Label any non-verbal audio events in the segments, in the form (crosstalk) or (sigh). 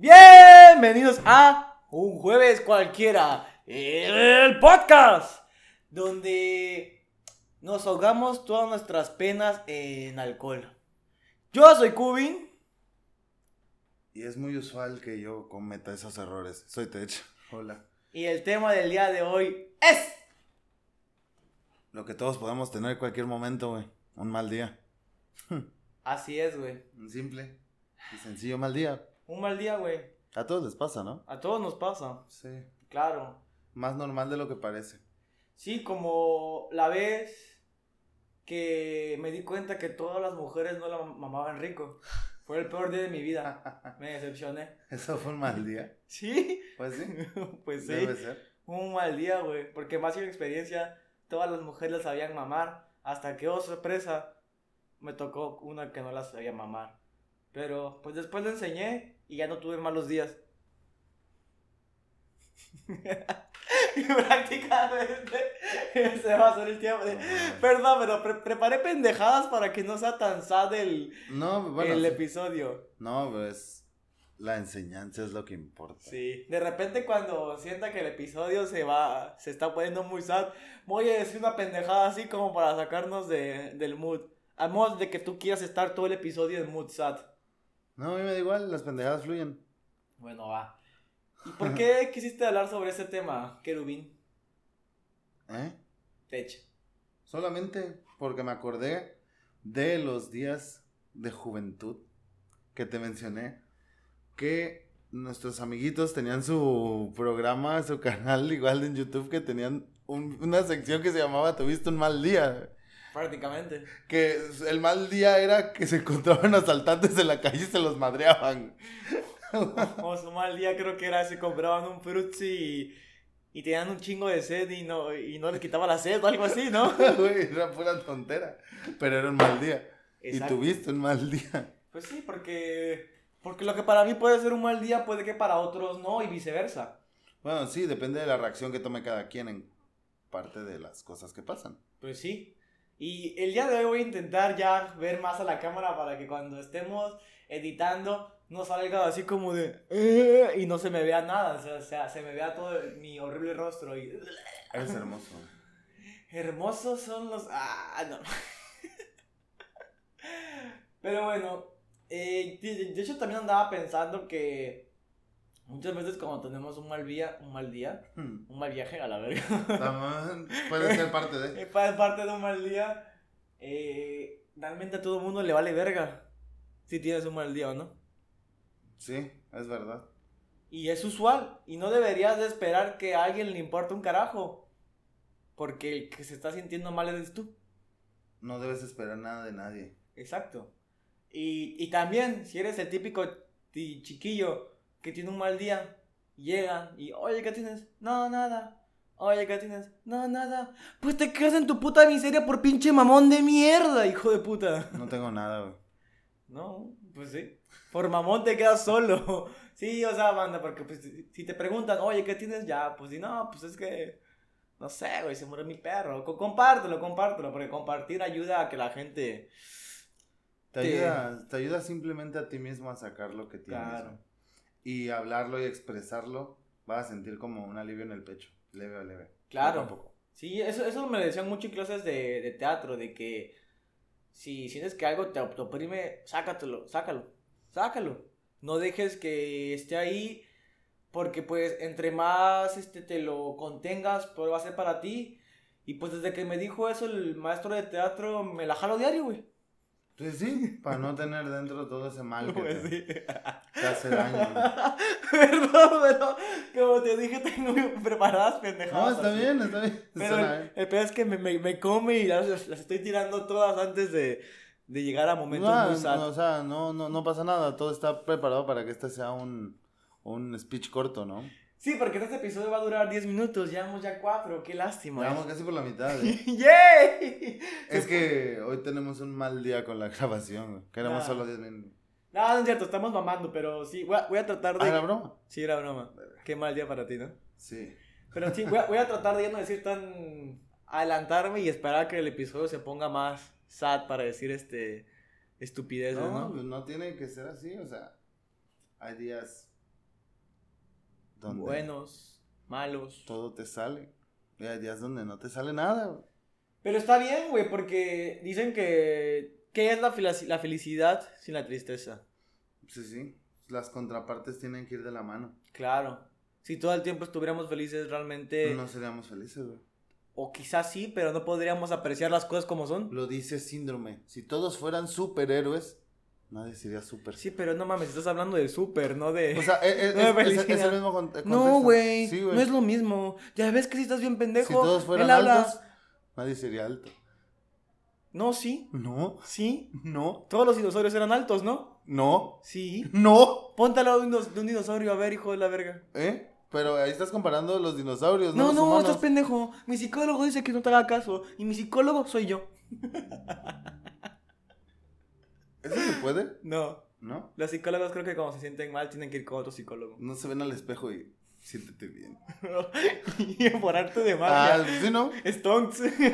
Bienvenidos a un jueves cualquiera, el podcast, donde nos ahogamos todas nuestras penas en alcohol. Yo soy Cubin. Y es muy usual que yo cometa esos errores. Soy Tech. Hola. Y el tema del día de hoy es... Lo que todos podemos tener en cualquier momento, güey. Un mal día. Así es, güey. Un simple y sencillo mal día. Un mal día, güey. A todos les pasa, ¿no? A todos nos pasa. Sí. Claro. Más normal de lo que parece. Sí, como la vez que me di cuenta que todas las mujeres no la mamaban rico. Fue el peor día de mi vida. (laughs) Me decepcioné. ¿Eso fue un mal día? (laughs) ¿Sí? Pues sí. (laughs) pues sí. Debe ser. Un mal día, güey. Porque más que mi experiencia, todas las mujeres las sabían mamar. Hasta que, oh sorpresa, me tocó una que no las sabía mamar. Pero, pues después le enseñé y ya no tuve malos días. (laughs) y prácticamente (laughs) se va a hacer el tiempo. de- Perdón, pero pre- preparé pendejadas para que no sea tan sad el, No, bueno. el sí. episodio. No, pues. La enseñanza es lo que importa. Sí. De repente cuando sienta que el episodio se va, se está poniendo muy sad, voy a decir una pendejada así como para sacarnos de, del mood. A modo de que tú quieras estar todo el episodio en mood sad. No, a mí me da igual, las pendejadas fluyen. Bueno, va. ¿Y por qué (laughs) quisiste hablar sobre ese tema, Kerubín? ¿Eh? Tech. Solamente porque me acordé de los días de juventud que te mencioné. Que nuestros amiguitos tenían su programa, su canal igual en YouTube que tenían un- una sección que se llamaba Tuviste un mal día. Prácticamente. Que el mal día era que se encontraban asaltantes en la calle y se los madreaban. (laughs) O su mal día creo que era se compraban un frutzi y, y tenían un chingo de sed y no, y no les quitaba la sed o algo así, ¿no? (laughs) Güey, era pura tontera. Pero era un mal día. Exacto. Y tuviste un mal día. Pues sí, porque, porque lo que para mí puede ser un mal día puede que para otros no y viceversa. Bueno, sí, depende de la reacción que tome cada quien en parte de las cosas que pasan. Pues sí. Y el día de hoy voy a intentar ya ver más a la cámara para que cuando estemos editando no salga así como de... "Eh", y no se me vea nada. O sea, se me vea todo mi horrible rostro y... Eres hermoso. Hermosos son los... Ah, no. Pero bueno, eh, de hecho también andaba pensando que muchas veces cuando tenemos un mal día, un mal día, Hmm. un mal viaje a la verga, También puede ser parte de. (laughs) pa- parte de un mal día, eh, realmente a todo el mundo le vale verga si tienes un mal día o no. Sí, es verdad. Y es usual, y no deberías de esperar que a alguien le importe un carajo, porque el que se está sintiendo mal eres tú. No debes esperar nada de nadie. Exacto. Y, y también, si eres el típico chiquillo que tiene un mal día, llega y, oye, ¿qué tienes? No, nada. Oye, ¿qué tienes? No, nada. Pues te quedas en tu puta miseria por pinche mamón de mierda, hijo de puta. No tengo nada, güey. No, pues sí. Por mamón te quedas solo. Sí, o sea, banda, porque pues, si- si te preguntan, oye, ¿qué tienes? Ya, pues si no, pues es que, no sé, güey, se murió mi perro. Co- compártelo, compártelo, porque compartir ayuda a que la gente... Te Te- ayuda, te ayuda simplemente a ti mismo a sacar lo que tienes. Claro. Y hablarlo y expresarlo, vas a sentir como un alivio en el pecho. Leve o leve. Claro. Poco. Sí, eso, eso me decían mucho en clases de, de teatro, de que si sientes que algo te, te oprime, sácatelo, sácalo, sácalo. No dejes que esté ahí, porque pues entre más este, te lo contengas, pues va a ser para ti. Y pues desde que me dijo eso el maestro de teatro, me la jalo diario, güey. Pues sí, para no tener dentro todo ese mal que Pues te, sí. te hace daño. (laughs) Perdón, pero como te dije, tengo preparadas pendejadas. No, está así. bien, está bien. Pero Suena el, el peor es que me, me, me come y las, las estoy tirando todas antes de, de llegar a momentos No, muy no, sad. o sea, no, no, no pasa nada. Todo está preparado para que este sea un, un speech corto, ¿no? Sí, porque este episodio va a durar 10 minutos, llevamos ya 4, qué lástima. Vamos casi por la mitad. ¿eh? (laughs) ¡Yay! es que hoy tenemos un mal día con la grabación. Queremos Ah. solo 10 minutos. No, no es cierto, estamos mamando, pero sí, voy a, voy a tratar de... Ah, ¿era broma? Sí, era broma. Qué mal día para ti, ¿no? Sí. Pero sí, voy a, voy a tratar de ya no decir tan... Adelantarme y esperar que el episodio se ponga más sad para decir este... Estupideces, No, ¿no? pues no tiene que ser así, o sea, hay días donde Buenos, malos. todo te sale. Y hay días donde no te sale nada. Pero está bien, güey, porque dicen que... ¿Qué es la, la felicidad sin la tristeza? Sí, sí. Las contrapartes tienen que ir de la mano. Claro. Si todo el tiempo estuviéramos felices realmente... No seríamos felices, güey. O quizás sí, pero no podríamos apreciar las cosas como son. Lo dice síndrome. Si todos fueran superhéroes, nadie sería super. Sí, pero no mames, estás hablando de súper, no de... O sea, (laughs) es, No de es- es- es felicidad. el mismo con- contexto. no, güey, Sí, no es lo mismo. Ya ves que si estás bien pendejo. Si todos fueran él habla- nadie sería alto. No, sí, No, sí. no, Todos los dinosaurios eran altos, ¿no? no, Sí. no. Ponte al lado de un, dinos- de un dinosaurio, a ver, hijo de la verga. ¿Eh? Pero ahí estás comparando los dinosaurios, no, No, los no, humanos. estás pendejo. Mi psicólogo dice que no te haga caso. Y mi psicólogo soy yo. (laughs) ¿Eso se puede? No. ¿No? Los psicólogos creo que cuando se sienten mal tienen que ir con otro psicólogo. No se ven al espejo y siéntete bien. (laughs) y por arte de magia. Ah, ¿sí no? Stonks. (laughs) me,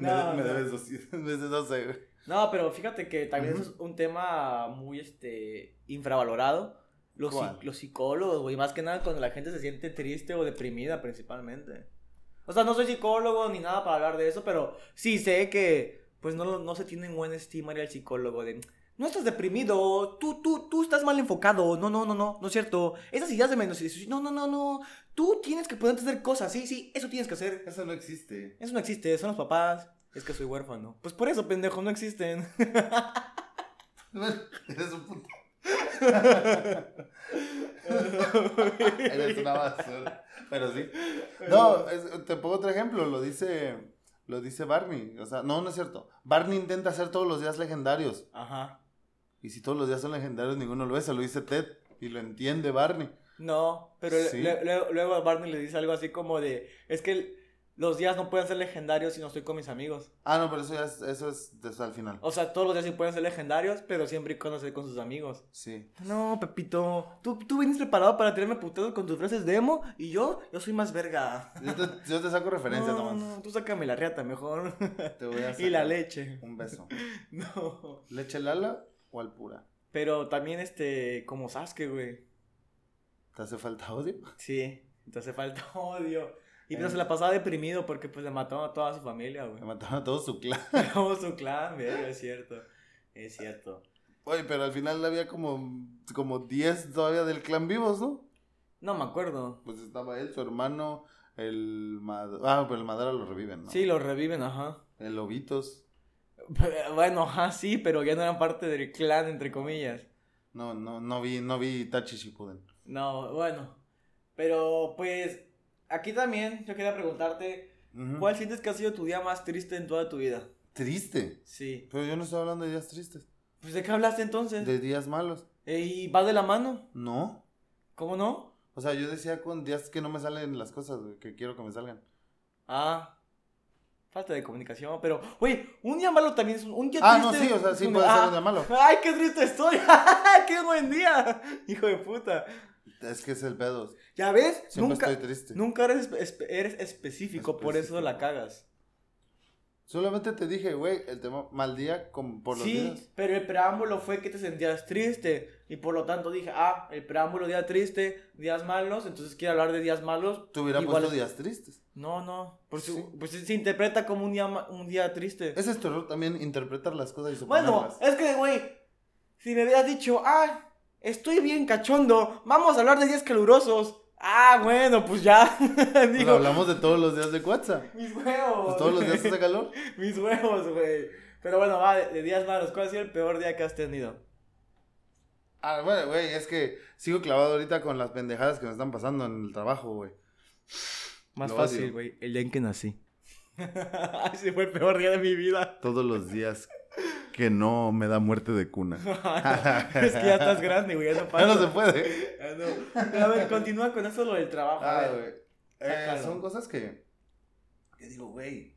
No, me no. debes 200 veces, no sé, güey. No, pero fíjate que también Ujú. eso es un tema muy este infravalorado. Los, los psicólogos, güey, más que nada cuando la gente se siente triste o deprimida principalmente. O sea, no soy psicólogo ni nada para hablar de eso, pero sí sé que pues no, no se tiene en buena estima al psicólogo de no estás deprimido, tú, tú, tú estás mal enfocado, no, no, no, no, no es cierto. Esas ideas de menos, no, no, no, no, tú tienes que ponerte a hacer cosas, sí, sí, eso tienes que hacer. Eso no existe. Eso no existe, son los papás. Es que soy huérfano. Pues por eso, pendejo, no existen. (laughs) Eres un puto. (laughs) Eres una basura. Pero sí. No, es- te pongo otro ejemplo. Lo dice, lo dice Barney. O sea, no, no es cierto. Barney intenta hacer todos los días legendarios. Ajá. Y si todos los días son legendarios, ninguno lo es. Se lo dice Ted. Y lo entiende Barney. No, pero le- Sí. le- le- luego a Barney le dice algo así como de, es que el- los días no pueden ser legendarios si no estoy con mis amigos. Ah, no, pero eso ya es, eso es desde al final. O sea, todos los días sí pueden ser legendarios, pero siempre y cuando esté con sus amigos. Sí. No, Pepito, tú, tú vienes preparado para tirarme putados con tus frases de emo y yo, yo soy más verga. Yo te, yo te saco referencia, no, Tomás. no, tú sácame la riata mejor. Te voy a (laughs) y la sacar leche. Un beso. (laughs) No. ¿Leche Lala o al pura? Pero también, este, como Sasuke, güey. ¿Te hace falta odio? Sí, te hace falta (laughs) odio. Y pero Eh. se la pasaba deprimido porque pues le mataron a toda su familia, güey. Me mataron a todo su clan. (laughs) Como su clan, verga, es cierto. Es cierto. Oye, pero al final había como, como 10 todavía del clan vivos, ¿no? No me acuerdo. Pues estaba él, su hermano, el Madara. Ah, pero el Madara lo reviven, ¿no? Sí, lo reviven, ajá. El Lobitos. (laughs) Bueno, ajá, sí, pero ya no eran parte del clan, entre comillas. No, no, no vi, no vi Tachi Shippuden. No, bueno. Pero pues, aquí también yo quería preguntarte, Ujú. ¿cuál sientes que ha sido tu día más triste en toda tu vida? Triste. Sí. Pero yo no estoy hablando de días tristes. Pues, ¿de qué hablaste entonces? De días malos. Eh, ¿Y va de la mano? No. ¿Cómo no? O sea, yo decía con días que no me salen las cosas, que quiero que me salgan. Ah, falta de comunicación, pero, güey, un día malo también es un, un día Ah, no, triste. sí, o sea, sí un- puede ser ah, un día malo. Ay, qué triste estoy. (laughs) qué buen día, hijo de puta. Es que es el pedo. Ya ves, Siempre nunca, estoy triste. nunca eres, espe- eres específico, por eso la cagas. Solamente te dije, güey, el tema mal día con, por los sí, días. pero el preámbulo fue que te sentías triste y por lo tanto dije, ah, el preámbulo día triste, días malos, entonces quiero hablar de días malos. Te hubiera puesto días tristes. No, no, su- Sí. pues se interpreta como un día, un día triste. Ese es tu error también, interpretar las cosas y Bueno, suponerlas. es que, güey, si me hubieras dicho, ah, estoy bien cachondo, vamos a hablar de días calurosos. Ah, bueno, pues ya. (laughs) Pues hablamos de todos los días de WhatsApp. mis huevos. Pues todos los días hace calor. (laughs) mis huevos, güey. Pero bueno, va, de, de días malos. ¿Cuál ha sido el peor día que has tenido? Ah, bueno, güey, es que sigo clavado ahorita con las pendejadas que me están pasando en el trabajo, güey. Más Lo fácil, güey. El día en que nací. (laughs) Ese fue el peor día de mi vida. Todos los días que no me da muerte de cuna. (laughs) es que ya estás grande, güey. Ya no Ya pasa. no se puede. Ya no. A ver, continúa con eso lo del trabajo. Ah, güey. Eh, son cosas que, que digo, güey,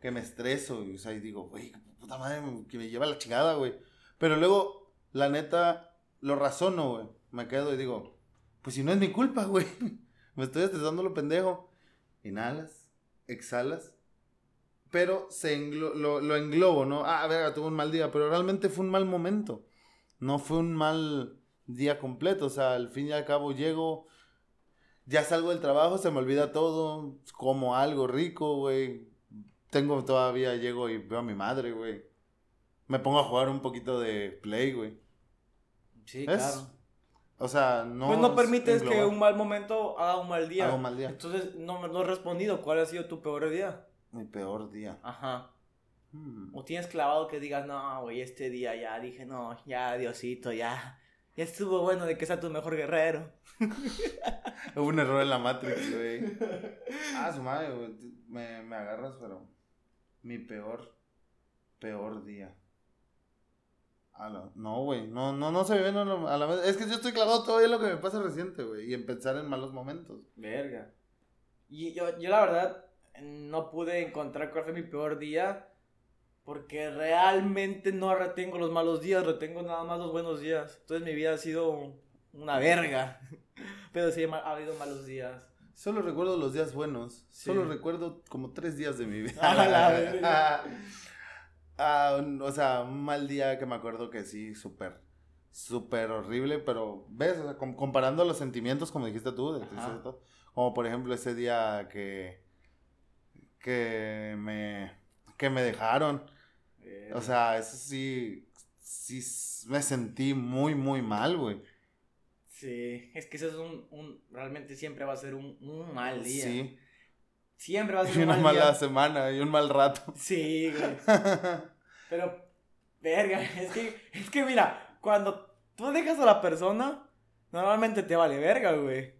que me estreso. O sea, y digo, güey, puta madre, que me lleva la chingada, güey. Pero luego, la neta, lo razono, güey. Me quedo y digo, pues si no es mi culpa, güey. (laughs) Me estoy estresando lo pendejo. Inhalas, exhalas. Pero se englo- lo, lo englobo, ¿no? Ah, verga, tuve un mal día. Pero realmente fue un mal momento. No fue un mal día completo. O sea, al fin y al cabo llego, Ya salgo del trabajo, se me olvida todo, como algo rico, güey. Tengo todavía, llego y veo a mi madre, güey. Me pongo a jugar un poquito de play, güey. Sí, claro. O sea, no. pues no es permites que un mal momento haga un mal día. Haga un mal día. Entonces, no, no he respondido. ¿Cuál ha sido tu peor día? Mi peor día. Ajá. Hmm. O tienes clavado que digas, no, güey, este día ya dije, no, ya, Diosito, ya. Ya estuvo bueno de que sea tu mejor guerrero. (laughs) Hubo un error en la Matrix, güey. Ah, su madre, güey. Me, me agarras, pero. Mi peor. Peor día. A la- No, güey. No, no, no se me ven a la, a la vez. Es que yo estoy clavado todavía en lo que me pasa reciente, güey. Y en pensar en malos momentos. Verga. Y yo, yo la verdad no pude encontrar cuál fue mi peor día. Porque realmente no retengo los malos días, retengo nada más los buenos días. Entonces mi vida ha sido una verga. (laughs) Pero sí ha habido malos días. Solo recuerdo los días buenos. Sí. Solo recuerdo como tres días de mi vida. (laughs) A la verga. (laughs) Ah, un- o sea, un mal día que me acuerdo que sí, súper, súper horrible, pero ves, o sea, com- comparando los sentimientos, como dijiste tú, de tristeza como por ejemplo ese día que, que me, que me dejaron, o sea, eso sí, sí me sentí muy, muy mal, güey. Sí, es que eso es un, un realmente siempre va a ser un, un mal día. Sí, Siempre va a (laughs) ser y un una mal mala día. semana, y un mal rato. (laughs) Sí, güey. (laughs) Pero, verga, es que, es que mira, cuando tú dejas a la persona, normalmente te vale verga, güey.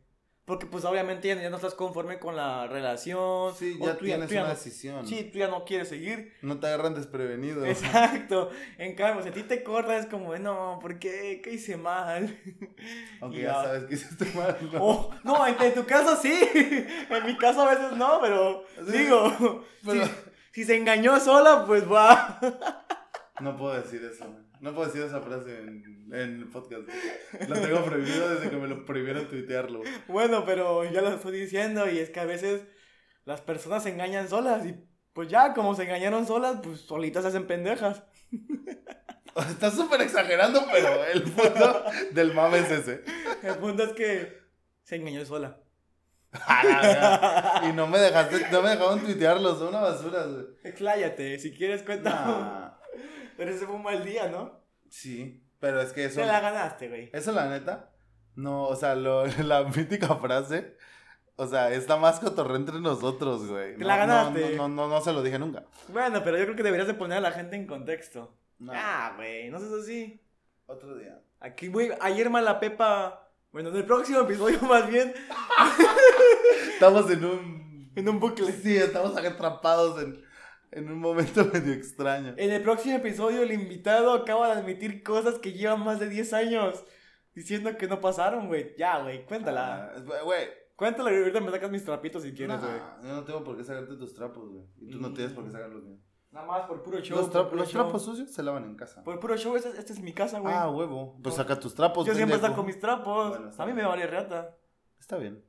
Porque pues obviamente ya, ya no estás conforme con la relación. Sí, ya tú tienes tú ya una no- decisión. Sí, tú ya no quieres seguir. No te agarran desprevenido. Exacto. En cambio, si a ti te corta es como, no, ¿por qué? ¿Qué hice mal? (laughs) Aunque Y ya sabes que hiciste mal. ¿no? Oh, no, en, en tu caso sí. (laughs) En mi caso a veces no, pero Sí, digo, pero- si, si se engañó sola, pues va. No puedo decir eso. No puedo decir esa frase en, en el podcast. Lo tengo prohibido desde que me lo prohibieron tuitearlo. Bueno, pero ya lo estoy diciendo y es que a veces las personas se engañan solas y pues ya, como se engañaron solas, pues solitas se hacen pendejas. (laughs) Estás súper exagerando, pero el punto del mame es ese. El punto es que se engañó sola. Y no me dejaste, no me dejaron tuitearlo, son una basura. Expláyate, si quieres cuenta. Nah, Pero ese fue un mal día, ¿no? Sí, pero es que eso. Te la ganaste, güey. Eso, la neta. No, o sea, lo- (laughs) la mítica frase. O sea, está más cotorreo entre nosotros, güey. Te No, la ganaste. No, no, no, no se lo dije nunca. Bueno, pero yo creo que deberías de poner a la gente en contexto. No. Ah, güey, no seas así. Otro día. Aquí, güey, ayer la Pepa. Bueno, en el próximo episodio, (laughs) más bien, Estamos en un. (laughs) en un bucle. Sí, estamos atrapados en, en un momento (laughs) medio extraño. En el próximo episodio, el invitado acaba de admitir cosas que llevan más de 10 años diciendo que no pasaron, güey. Ya, güey, cuéntala. Ah, Güey. Cuéntala y ahorita me sacas mis trapitos si quieres, nah, güey. yo no tengo por qué sacarte tus trapos, güey. Y tú no tienes por qué sacar los míos. Nada más por puro show. Los, por tra- puro los show. trapos sucios se lavan en casa. Por puro show, esta esta es mi casa, güey. Ah, huevo. Pues saca tus trapos. Yo siempre saco mis trapos. Bueno, a mí me vale reata. Está bien.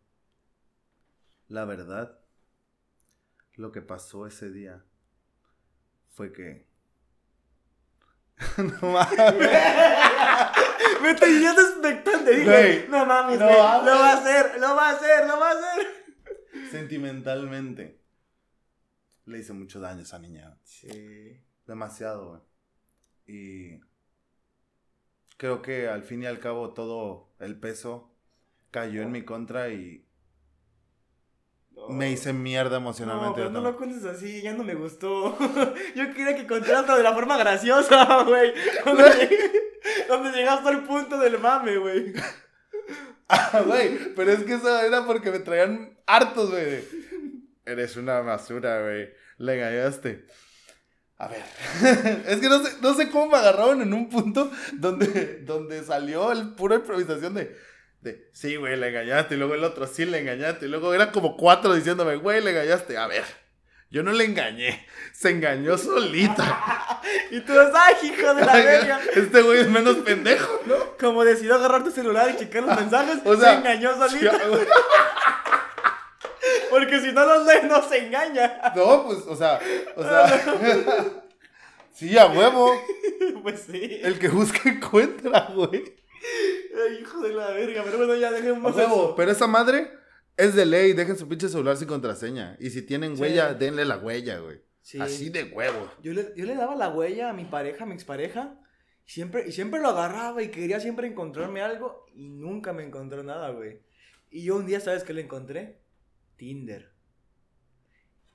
La verdad, lo que pasó ese día fue que. (laughs) no mames. (laughs) me tenías expectante. Dije, Güey, no mames, no mames. Lo va a hacer, lo va a hacer, lo va a hacer. Sentimentalmente. Le hice mucho daño a esa niña. Sí. Demasiado, güey. Y. Creo que al fin y al cabo todo el peso cayó en mi contra y me hice mierda No, emocionalmente. pero yo no lo cuentes así, ya no me gustó. (laughs) Yo quería que contaras de la forma graciosa, (laughs) güey. Donde, lleg- donde llegaste al punto del mame, güey. (laughs) Ah, güey, pero es que eso era porque me traían hartos, güey. Eres una basura, güey. Le engañaste. A ver. es que no sé, no sé cómo me agarraron en un punto donde, donde salió el pura improvisación de, de, sí, güey, le engañaste. Y luego el otro, sí, le engañaste. Y luego eran como cuatro diciéndome, güey, le engañaste. A ver, yo no le engañé. Se engañó solita. (laughs) Y tú eres, ay, hijo de la verga. este güey es menos pendejo, ¿no? Como decidió agarrar tu celular y checar los mensajes, O sea, se engañó solito. ya, güey. (laughs) Porque si no los lee, no se engaña. No, pues, o sea, o sea. (laughs) sí, a huevo. Pues sí. El que busca encuentra, güey. Ay, hijo de la verga. Pero bueno, ya dejemos eso. Pero esa madre Es de ley, dejen su pinche celular sin contraseña. Y si tienen Sí. huella, denle la huella, güey. Sí. Así de huevo. Yo le, yo le daba la huella a mi pareja, a mi expareja. Y siempre, y siempre lo agarraba y quería siempre encontrarme algo. Y nunca me encontró nada, güey. Y yo un día, ¿sabes qué le encontré? Tinder.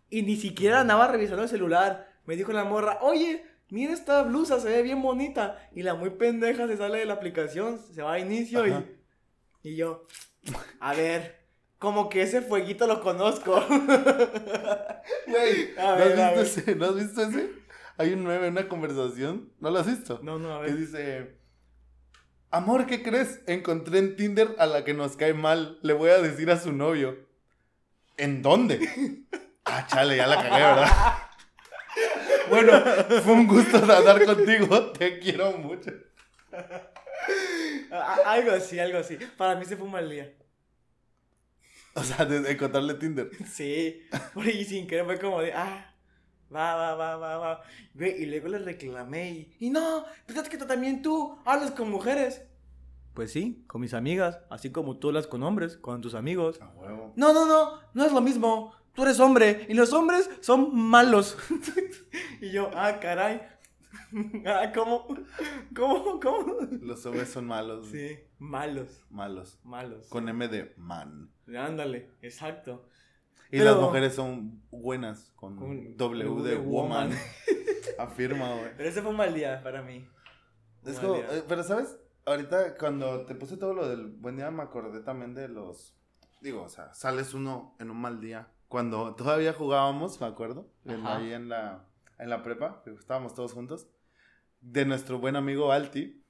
Y ni siquiera andaba revisando el celular. Me dijo la morra, oye, mira esta blusa, se ve bien bonita. Y la muy pendeja se sale de la aplicación, se va a inicio Ajá. y... Y yo, a ver, como que ese fueguito lo conozco. (laughs) Güey, ¿no, has visto ese? ¿No has visto ese? Hay un 9 en una conversación. ¿No lo has visto? No, no, a Que ver. dice... Amor, ¿qué crees? Encontré en Tinder a la que nos cae mal. Le voy a decir a su novio. ¿En dónde? (laughs) Ah, chale, ya la cagué, ¿verdad? (laughs) Bueno, fue un gusto nadar contigo. Te quiero mucho. A- a- algo así, algo así. Para mí se fue un mal día. O sea, de, encontrarle Tinder. Sí. Y sin querer fue como de, ah, va, va, va, va, va. Y luego le reclamé y, y no, fíjate que también tú hablas con mujeres. Pues sí, con mis amigas, así como tú hablas con hombres, con tus amigos. A huevo. No, no, no, no es lo mismo. Tú eres hombre y los hombres son malos. (laughs) y yo, ah, caray. (laughs) ah, ¿cómo? (laughs) ¿Cómo? ¿Cómo? Los hombres son malos. Sí, malos, Malos. malos. Con M de man. Ándale, exacto. Y Pero- las mujeres son buenas. Con, Con W de W de woman. woman. Afirma, güey. Pero ese fue un mal día para mí. Es como, eh, pero sabes, ahorita cuando te puse todo lo del buen día me acordé también de los, digo, o sea, sales uno en un mal día. Cuando todavía jugábamos, me acuerdo, en- ahí en la, en la prepa, estábamos todos juntos, de nuestro buen amigo Alti.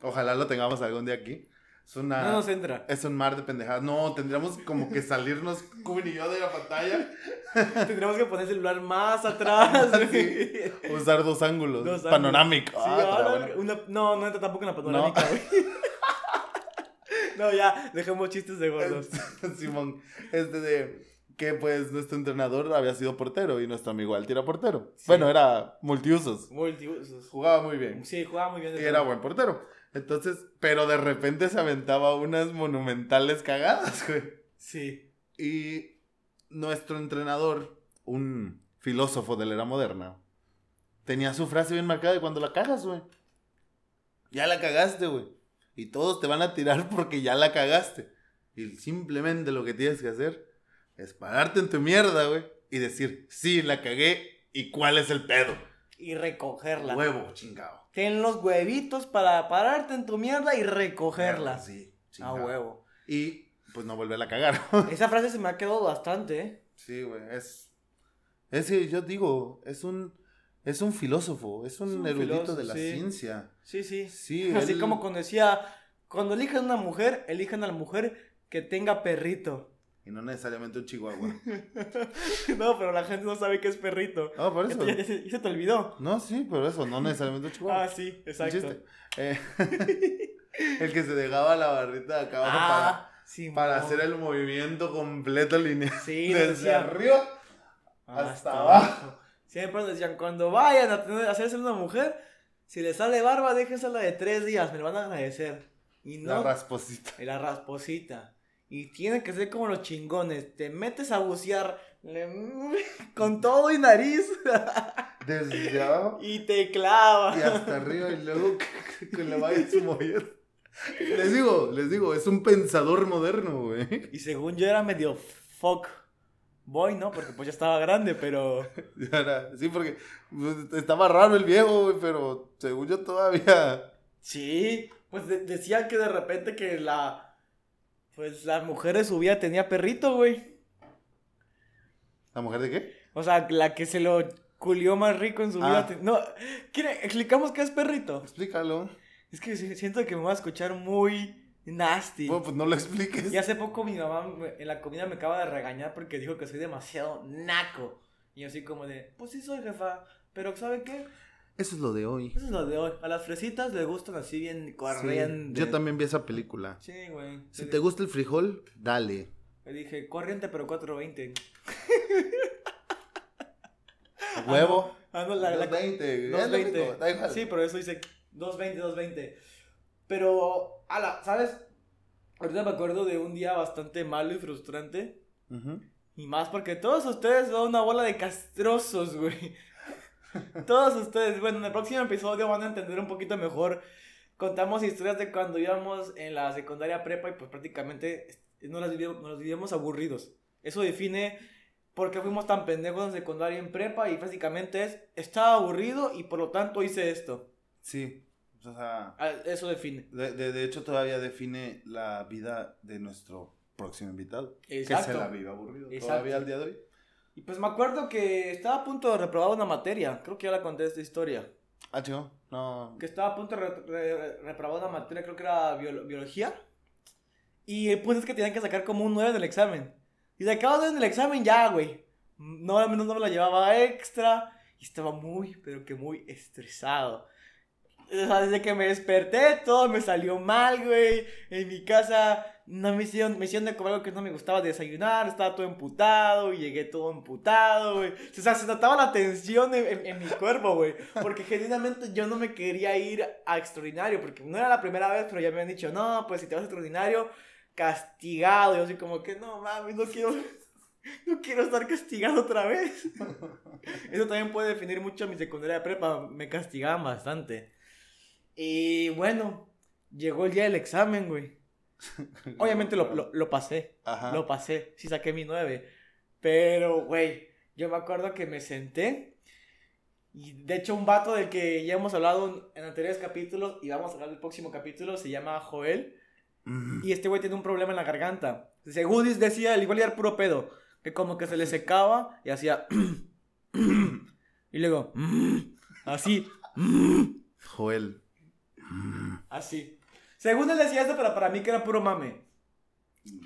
Ojalá lo tengamos algún día aquí. Es una... No nos entra. Es un mar de pendejadas. No, tendríamos como que salirnos, Cuben y yo, de la pantalla. (laughs) Tendríamos que poner el celular más atrás. (laughs) Sí. Usar dos ángulos. Dos. Panorámico. Sí, Ah, bueno. una- no, no entra tampoco en la panorámica, güey. (laughs) No. ya, dejemos chistes de gordos. Simón, este de que pues nuestro entrenador había sido portero y nuestro amigo Alti era portero. Sí. Bueno, era multiusos. Multiusos. Jugaba muy bien. Sí, jugaba muy bien. Y era buen portero. Entonces, pero de repente se aventaba unas monumentales cagadas, güey. Sí. Y nuestro entrenador, un filósofo de la era moderna, tenía su frase bien marcada de cuando la cagas, güey. Ya la cagaste, güey. Y todos te van a tirar (laughs) porque ya la cagaste. Y simplemente lo que tienes que hacer es pararte en tu mierda, güey. Y decir, sí, la cagué. ¿Y cuál es el pedo? Y recogerla. Huevo, chingado. Ten los huevitos para pararte en tu mierda y recogerla. Sí, A chingado. huevo. Y pues no volverla a cagar. (laughs) Esa frase se me ha quedado bastante, ¿eh? Sí, güey, es... Es que yo digo, es un... Es un filósofo, es un, Es un erudito filósofo, de la sí. ciencia. Sí, sí. Sí, (laughs) Así él- como cuando decía, cuando elijan una mujer, elijan a la mujer que tenga perrito. Y no necesariamente un chihuahua. (laughs) no, pero la gente no sabe qué es perrito. No, por eso. Ya, ya se, ya se te olvidó. No, sí, pero eso, no necesariamente un chihuahua. Ah, sí, exacto. Eh, (laughs) el que se dejaba la barrita de acá abajo Ah, sí, para, para hacer el movimiento completo lineal. Sí, (laughs) Desde arriba hasta, hasta abajo. Siempre nos decían, cuando vayan a, tener, a hacerse una mujer, si les sale barba, déjensela de tres días, me lo van a agradecer. Y no, la rasposita. y la rasposita. Y tiene que ser como los chingones. Te metes a bucear le- (laughs) con todo y nariz (laughs) Desde abajo y te clavas. y hasta arriba y luego que le vayas moviendo. Les digo, les digo, es un pensador moderno, güey. Y según yo era medio fuck boy, ¿no? Porque pues ya estaba grande, pero... (laughs) Sí, porque pues, estaba raro el viejo, güey, pero según yo todavía... Sí, pues de- decían que de repente que la... Pues la mujer de su vida tenía perrito, güey. ¿La mujer de qué? O sea, la que se lo culió más rico en su Ah. vida. te- No, ¿quiere- explicamos qué es perrito. Explícalo. Es que si- siento que me voy a escuchar muy nasty. Bueno, pues no lo expliques. Y hace poco mi mamá me- en la comida me acaba de regañar porque dijo que soy demasiado naco. Y yo así como de, pues sí soy jefa, pero ¿sabe qué? Eso es lo de hoy. Eso es lo de hoy. A las fresitas les gustan así bien Sí, corriente. yo también vi esa película. Sí, güey. Si te gusta el frijol, dale. Le dije, corriente pero 420. (laughs) Huevo. Ah, no, la, la, 220. 220. Da igual. Sí, pero eso dice 220, 220. Pero, ala, ¿sabes? Ahorita me acuerdo de un día bastante malo y frustrante. Ujú. Y más porque todos ustedes son una bola de castrosos, güey. (laughs) todos ustedes. Bueno, en el próximo episodio van a entender un poquito mejor. Contamos historias de cuando íbamos en la secundaria prepa y pues prácticamente nos las vivíamos, nos vivíamos aburridos. Eso define por qué fuimos tan pendejos en secundaria y en prepa y básicamente es, estaba aburrido y por lo tanto hice esto. Sí, o sea, Ah, Eso define. de, de- de hecho todavía define la vida de nuestro próximo invitado. Que Exacto. se la vive aburrido Exacto. todavía al día de hoy. Y pues me acuerdo que estaba a punto de reprobar una materia. Creo que ya la conté esta historia. Ah, chico, no. que estaba a punto de re- re- re- reprobar una materia, creo que era biolo- biología. Y el punto es que tenían que sacar como un 9 en el examen. Y de acabo en el examen ya, güey. No, al menos no me la llevaba extra. Y estaba muy, pero que muy estresado. O sea, desde que me desperté, todo me salió mal, güey. En mi casa no me hicieron, me hicieron de comer algo que no me gustaba desayunar. Estaba todo emputado y llegué todo emputado, güey. O sea, se notaba la tensión en, en- mi cuerpo, güey. Porque genuinamente yo no me quería ir a extraordinario. Porque no era la primera vez, pero ya me habían dicho, no, pues si te vas a extraordinario, castigado. Y yo así como que, no, mami, no quiero... (laughs) No quiero estar castigado otra vez. Eso también puede definir mucho mi secundaria de prepa. Me castigaban bastante. Y bueno, llegó el día del examen, güey. (laughs) Obviamente lo, lo, lo pasé. Ajá. Lo pasé. Sí saqué mi 9. Pero, güey, yo me acuerdo que me senté. Y de hecho, un vato del que ya hemos hablado en anteriores capítulos y vamos a hablar del próximo capítulo se llama Joel. Mm. Y este güey tiene un problema en la garganta. Según decía, el igual era puro pedo. Que como que se le secaba y hacía. (clears throat) y luego. (laughs) Así. Joel. Así. Según él decía esto, pero para mí que era puro mame.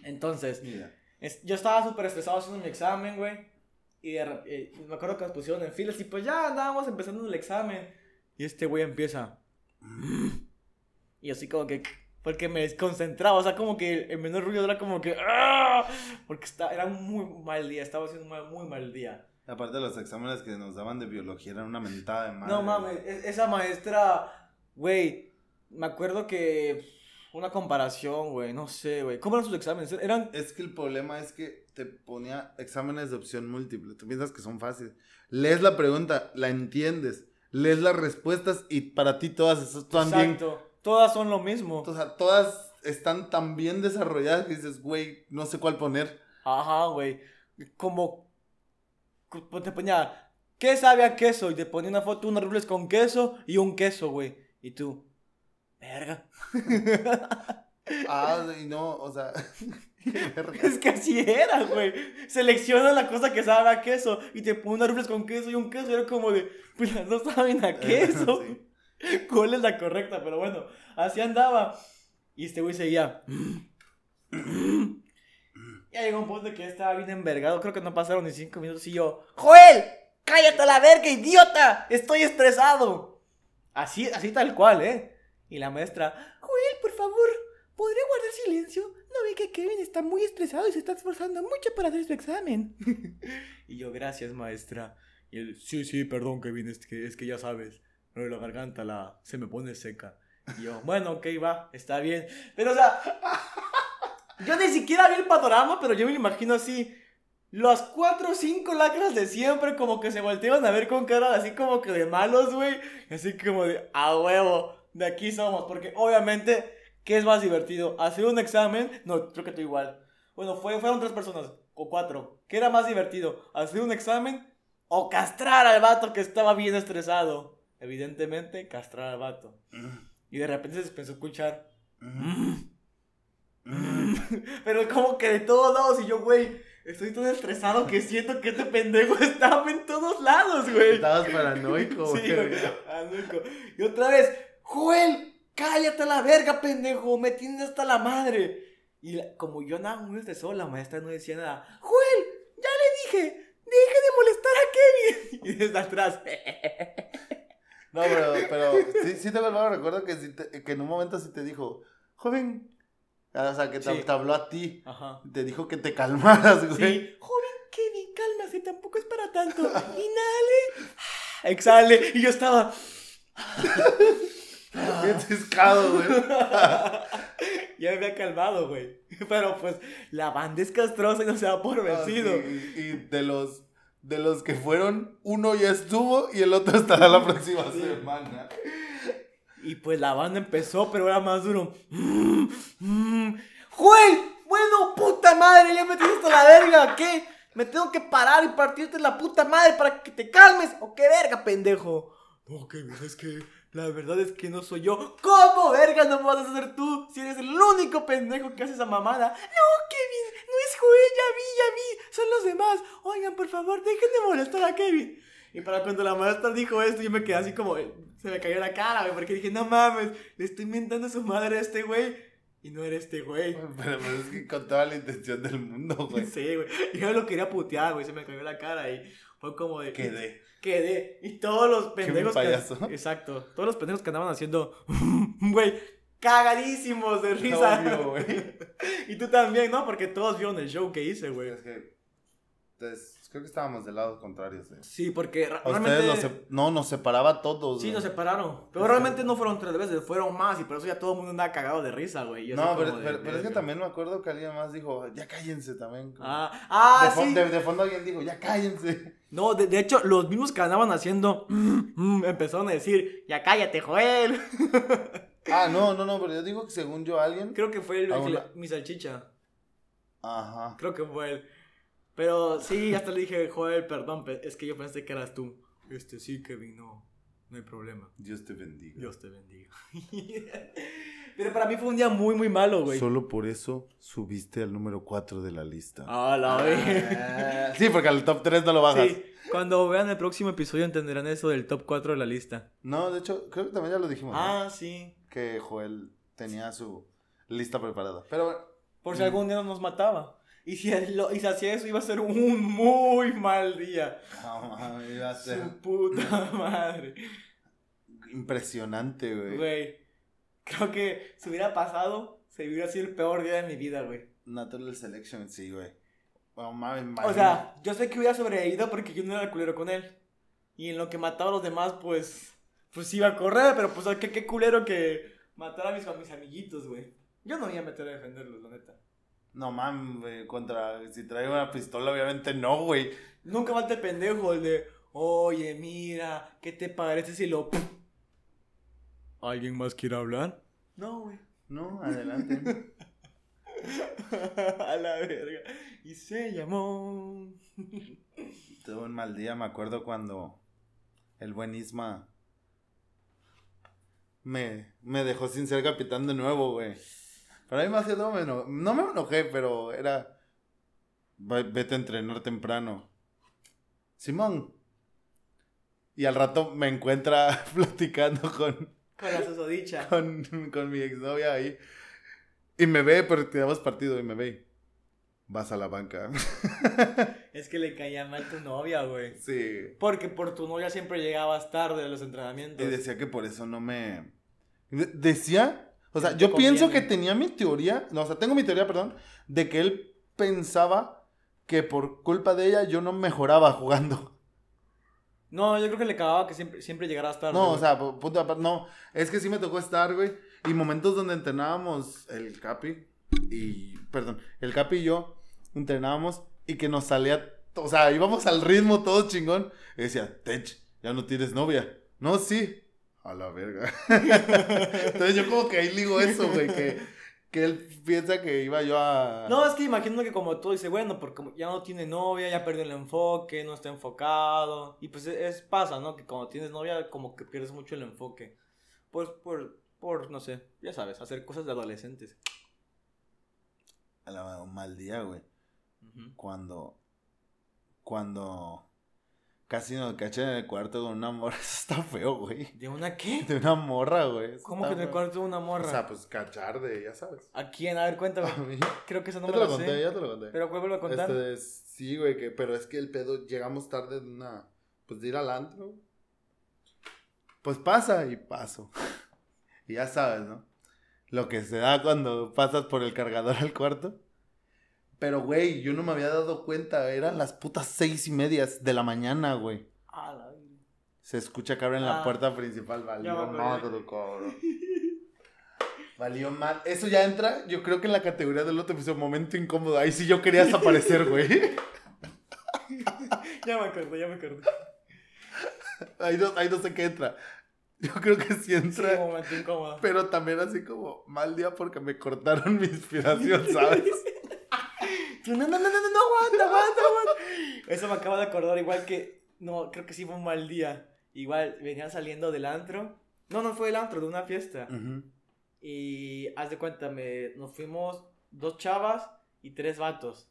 Entonces, Mira. es- yo estaba súper estresado haciendo mi examen, güey. Y de eh, me acuerdo que nos pusieron en filas y pues ya andábamos empezando el examen. Y este güey empieza. Y así como que. Porque me desconcentraba. O sea, como que el menor ruido era como que. ¡ah! Porque está, era un muy mal día. Estaba haciendo un mal- muy mal día. Aparte los exámenes que nos daban de biología eran una mentada de madre. No mames, es- esa maestra, güey, me acuerdo que una comparación, güey, no sé, güey. ¿Cómo eran sus exámenes? Eran Es que el problema es que te ponía exámenes de opción múltiple. Tú piensas que son fáciles. Lees la pregunta, la entiendes, lees las respuestas y para ti todas están bien. exacto, todas son lo mismo. O sea, todas están tan bien desarrolladas que dices, güey, no sé cuál poner. Ajá, güey. Como te ponía ¿qué sabe a queso? Y te ponía una foto unos rubles con queso y un queso, güey. Y tú, verga. Ah, y no, o sea. (laughs) Es que así era, güey. Selecciona la cosa que sabe a queso y te pone unas rubles con queso y un queso. Y era como de, pues las dos saben a (laughs) queso. Sí. ¿Cuál es la correcta? Pero bueno, así andaba. Y este güey seguía. (clears throat) Ya llegó un punto que estaba bien envergado. Creo que no pasaron ni cinco minutos. Y yo, ¡Joel! ¡Cállate a la verga, idiota! ¡Estoy estresado! Así, así tal cual, ¿eh? Y la maestra, Joel, por favor, ¿podría guardar silencio? No ve que Kevin está muy estresado y se está esforzando mucho para hacer su examen. (laughs) y yo, gracias, maestra. Y él, sí, sí, perdón, Kevin, es que, es que ya sabes, la garganta la, se me pone seca. Y yo, bueno, ok, va, está bien. Pero, o sea, (laughs) yo ni siquiera vi el panorama, pero yo me lo imagino así. Los cuatro o cinco lacras de siempre como que se volteaban a ver con cara así como que de malos, güey. Así como de, a huevo, de aquí somos. Porque obviamente, ¿qué es más divertido? ¿Hacer un examen? No, creo que tú igual. Bueno, fue, fueron tres personas, o cuatro. ¿Qué era más divertido? ¿Hacer un examen o castrar al vato que estaba bien estresado? Evidentemente, castrar al vato. Y de repente se empezó a escuchar. (laughs) Pero como que de todos lados y yo, güey, estoy todo estresado que siento que este pendejo (laughs) estaba en todos lados, güey. Estabas paranoico, (laughs) Sí, güey. ah, loco. Y otra vez, Joel, cállate a la verga, pendejo, me tienes hasta la madre. Y la- como yo andaba muy estresado, la maestra no decía nada. Joel, ya le dije, deje de molestar a Kevin. (laughs) Y desde atrás, (laughs) No, pero, pero sí, sí te vuelvo recuerdo que, sí te- que en un momento sí te dijo, joven, o sea, que te, Sí. te habló a ti, Ajá. te dijo que te calmaras, güey. Sí. Joven Kevin, cálmase, tampoco es para tanto. Inhale, (sighs) exhale. Y yo estaba. (laughs) Bien ciscado, güey. (laughs) ya me había calmado, güey. Pero pues la banda es castrosa y no se da por Ah, vencido. sí, y de los, de los que fueron, uno ya estuvo y el otro estará la próxima Sí. semana. Y pues la banda empezó, pero era más duro. Mm, mm. Güey, bueno, puta madre, ya me tienes hasta la verga, ¿qué? Me tengo que parar y partirte la puta madre para que te calmes. ¿O qué verga, pendejo? No, Kevin, es que la verdad es que no soy yo. ¿Cómo verga no me vas a hacer tú si eres el único pendejo que hace esa mamada? No, Kevin, no es Joel, ya vi, ya vi, son los demás. Oigan, por favor, dejen de molestar a Kevin. Y para cuando la maestra dijo esto, yo me quedé así como, eh, se me cayó la cara, güey, porque dije, no mames, le estoy inventando a su madre a este güey. Y no era este güey. Pero, pero es que con toda la intención del mundo, (laughs) güey. Sí, güey. Yo lo quería putear, güey, se me cayó la cara y fue como de... Quedé. Quedé. Y todos los pendejos que... (laughs) Exacto. Todos los pendejos que andaban haciendo, (laughs) güey, cagadísimos de risa. Obvio, güey. (laughs) y tú también, ¿no? Porque todos vieron el show que hice, güey. Es que. pues, creo que estábamos del lado contrario. Sí. Sí, porque A ustedes realmente... sep- no, nos separaba a todos. Sí, güey. nos separaron. Pero realmente no fueron tres veces, fueron más. Y por eso ya todo el mundo andaba cagado de risa, güey. Yo No, pero, de, pero, es que también me acuerdo que alguien más dijo, ya cállense también. Ah, ah sí. de fondo alguien dijo, ya cállense. No, de, de hecho, los mismos que andaban haciendo mm, empezaron a decir, ya cállate, Joel. (laughs) Ah, no, no, no, pero yo digo que según yo alguien. Creo que fue el, mi salchicha. Ajá. Creo que fue él. Pero sí, hasta le dije, Joel, perdón, pe- es que yo pensé que eras tú. Este sí, Kevin, no, no hay problema. Dios te bendiga. Dios te bendiga. (laughs) Pero para mí fue un día muy, muy malo, güey. Solo por eso subiste al número 4 de la lista. Ah, la. Ah, sí, porque al top 3 no lo bajas. Sí, cuando vean el próximo episodio entenderán eso del top 4 de la lista. No, de hecho, creo que también ya lo dijimos. ¿no? Ah, sí. Que Joel tenía su lista preparada. Pero bueno, Por si algún día nos mataba. Y si, él lo- y si hacía eso, iba a ser un muy mal día. no, mames, iba a ser Su puta (laughs) madre. impresionante, güey. Güey, creo que si hubiera pasado, se hubiera sido el peor día de mi vida, güey. Natural Selection, sí, güey. O sea, yo sé que hubiera sobrevivido porque yo no era el culero con él. Y en lo que mataba a los demás, pues, pues iba a correr, pero pues qué, qué culero que matara a mis, a mis amiguitos, güey. Yo no iba a meter a defenderlos, la neta. No mames, güey, contra. Si trae una pistola, obviamente no, güey. Nunca falta el pendejo, el de, oye, mira, ¿qué te parece si lo... ¿Alguien más quiere hablar? No, güey. No, adelante. (laughs) a la verga. Y se llamó... Tuve un mal día, me acuerdo cuando el buen Isma me, me dejó sin ser capitán de nuevo, güey. Pero a mí me hacía todo, me no me enojé, pero era, "Ve- vete a entrenar temprano. Simón. Y al rato me encuentra (laughs) platicando con, Con la susodicha. (laughs) con, con mi exnovia ahí. Y me ve, pero tenemos partido y me ve. Vas a la banca. (laughs) Es que le caía mal tu novia, güey. sí. Porque por tu novia siempre llegabas tarde a los entrenamientos. Y decía que por eso no me... de- Decía, o sea, yo pienso que tenía mi teoría, no, o sea, tengo mi teoría, perdón, de que él pensaba que por culpa de ella yo no mejoraba jugando. No, yo creo que le cagaba que siempre, siempre llegaras tarde. No, o sea, pu- punto aparte, no, es que sí me tocó estar, güey, y momentos donde entrenábamos el Capi y, perdón, el Capi y yo entrenábamos y que nos salía, o sea, íbamos al ritmo todo chingón, y decía, Tech, ya no tienes novia. No, sí. A la verga. (laughs) Entonces yo como que ahí ligo eso, güey, que, que él piensa que iba yo a... No, es que imagino que como tú dices, bueno, porque ya no tiene novia, ya perdió el enfoque, no está enfocado. Y pues es, es- pasa, ¿no? Que cuando tienes novia, como que pierdes mucho el enfoque. Pues por, por, no sé, ya sabes, hacer cosas de adolescentes. A la, un mal día, güey. Cuando... Cuando... Casi nos caché en el cuarto con una morra. (laughs) Eso está feo, güey. ¿De una qué? De una morra, güey. Eso ¿Cómo está que en el feo. cuarto de una morra? O sea, pues cachar de, ya sabes. ¿A quién? A ver, cuéntame. A mí. Creo que eso no ya me te lo lo conté, sé. ya te lo conté. Pero vuelvo a contar. Este es- sí, güey, que, pero es que el pedo, llegamos tarde de una, pues de ir al antro. Pues pasa y paso. (laughs) y ya sabes, ¿no? Lo que se da cuando pasas por el cargador al cuarto. Pero, güey, yo no me había dado cuenta, eran las putas seis y medias de la mañana, güey. Ah, la. Se escucha que abren la Ah, puerta principal, madre, cabrón. (laughs) Valió mal. Eso ya entra, yo creo que en la categoría del otro episodio, momento incómodo. Ahí sí yo quería desaparecer, güey. (laughs) ya me acuerdo, ya me acuerdo. Ahí no, ahí no sé qué entra. Yo creo que sí entra. Sí, momento incómodo. Pero también así como mal día porque me cortaron mi inspiración, ¿sabes? (laughs) No, no, no, no, no, no, aguanta, aguanta, aguanta. Eso me acaba de acordar, igual que. No, creo que sí fue un mal día. Igual venía saliendo del antro. No, no fue del antro, de una fiesta. Ujú. Y haz de cuenta, me, nos fuimos dos chavas y tres vatos.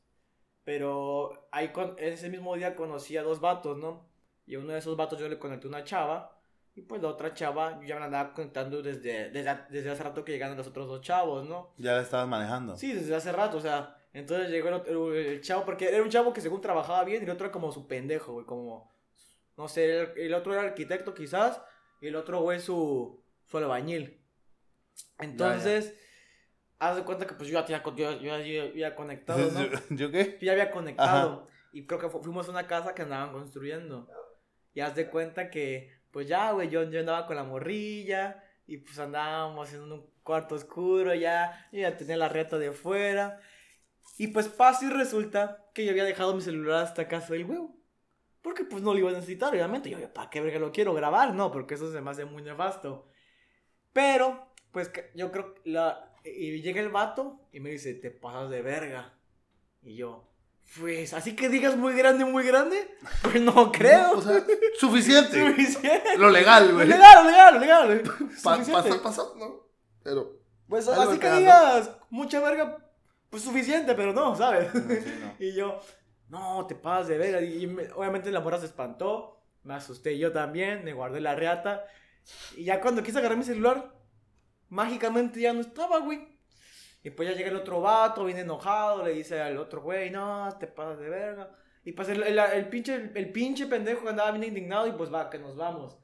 Pero ahí con, ese mismo día conocí a dos vatos, ¿no? Y a uno de esos vatos yo le conecté una chava. Y pues la otra chava, yo ya me la andaba conectando desde, desde, desde hace rato que llegaron los otros dos chavos, ¿no? Ya la estabas manejando. Sí, desde hace rato, o sea, entonces llegó el, otro- el- chavo, porque era un chavo que según trabajaba bien y el otro era como su pendejo, güey, como, no sé, el, el otro era arquitecto quizás y el otro, güey, su, su albañil. Entonces, haz de cuenta que pues yo ya tenía, yo, yo ya yo había conectado, (laughs) ¿no? ¿Yo, ¿Yo qué? Yo ya había conectado. Y creo que fu- fuimos a una casa que andaban construyendo. Y haz de cuenta que, pues ya, güey, yo, yo andaba con la morrilla. Y pues andábamos en un cuarto oscuro ya. Yo ya tenía la reta de fuera. Y pues pasa y resulta que yo había dejado mi celular hasta casa del huevo. Porque pues no lo iba a necesitar, obviamente. Yo, ¿para qué verga lo quiero grabar? No, porque eso se me hace muy nefasto. Pero, pues yo creo que la... Y llega el vato y me dice, te pasas de verga. Y yo, pues, así que digas muy grande, muy grande, (laughs) pues no creo. O sea, suficiente. (laughs) Suficiente. Lo legal, güey. Legal, legal, legal, güey. (laughs) Pa- Suficiente. Pasar, pasar, ¿no? Pero. Pues así que digas mucha verga, pues suficiente, pero no, ¿sabes? Sí, no. (laughs) Y yo, no, te pasas de verga. Y me- obviamente la morra se espantó, me asusté yo también, me guardé la reata. Y ya cuando quise agarrar mi celular, mágicamente ya no estaba, güey. Y pues ya llega el otro vato, viene enojado, le dice al otro güey, no, te pasas de verga. Y pues el, el, el pinche, el, pinche pendejo andaba bien indignado y pues va, que nos vamos.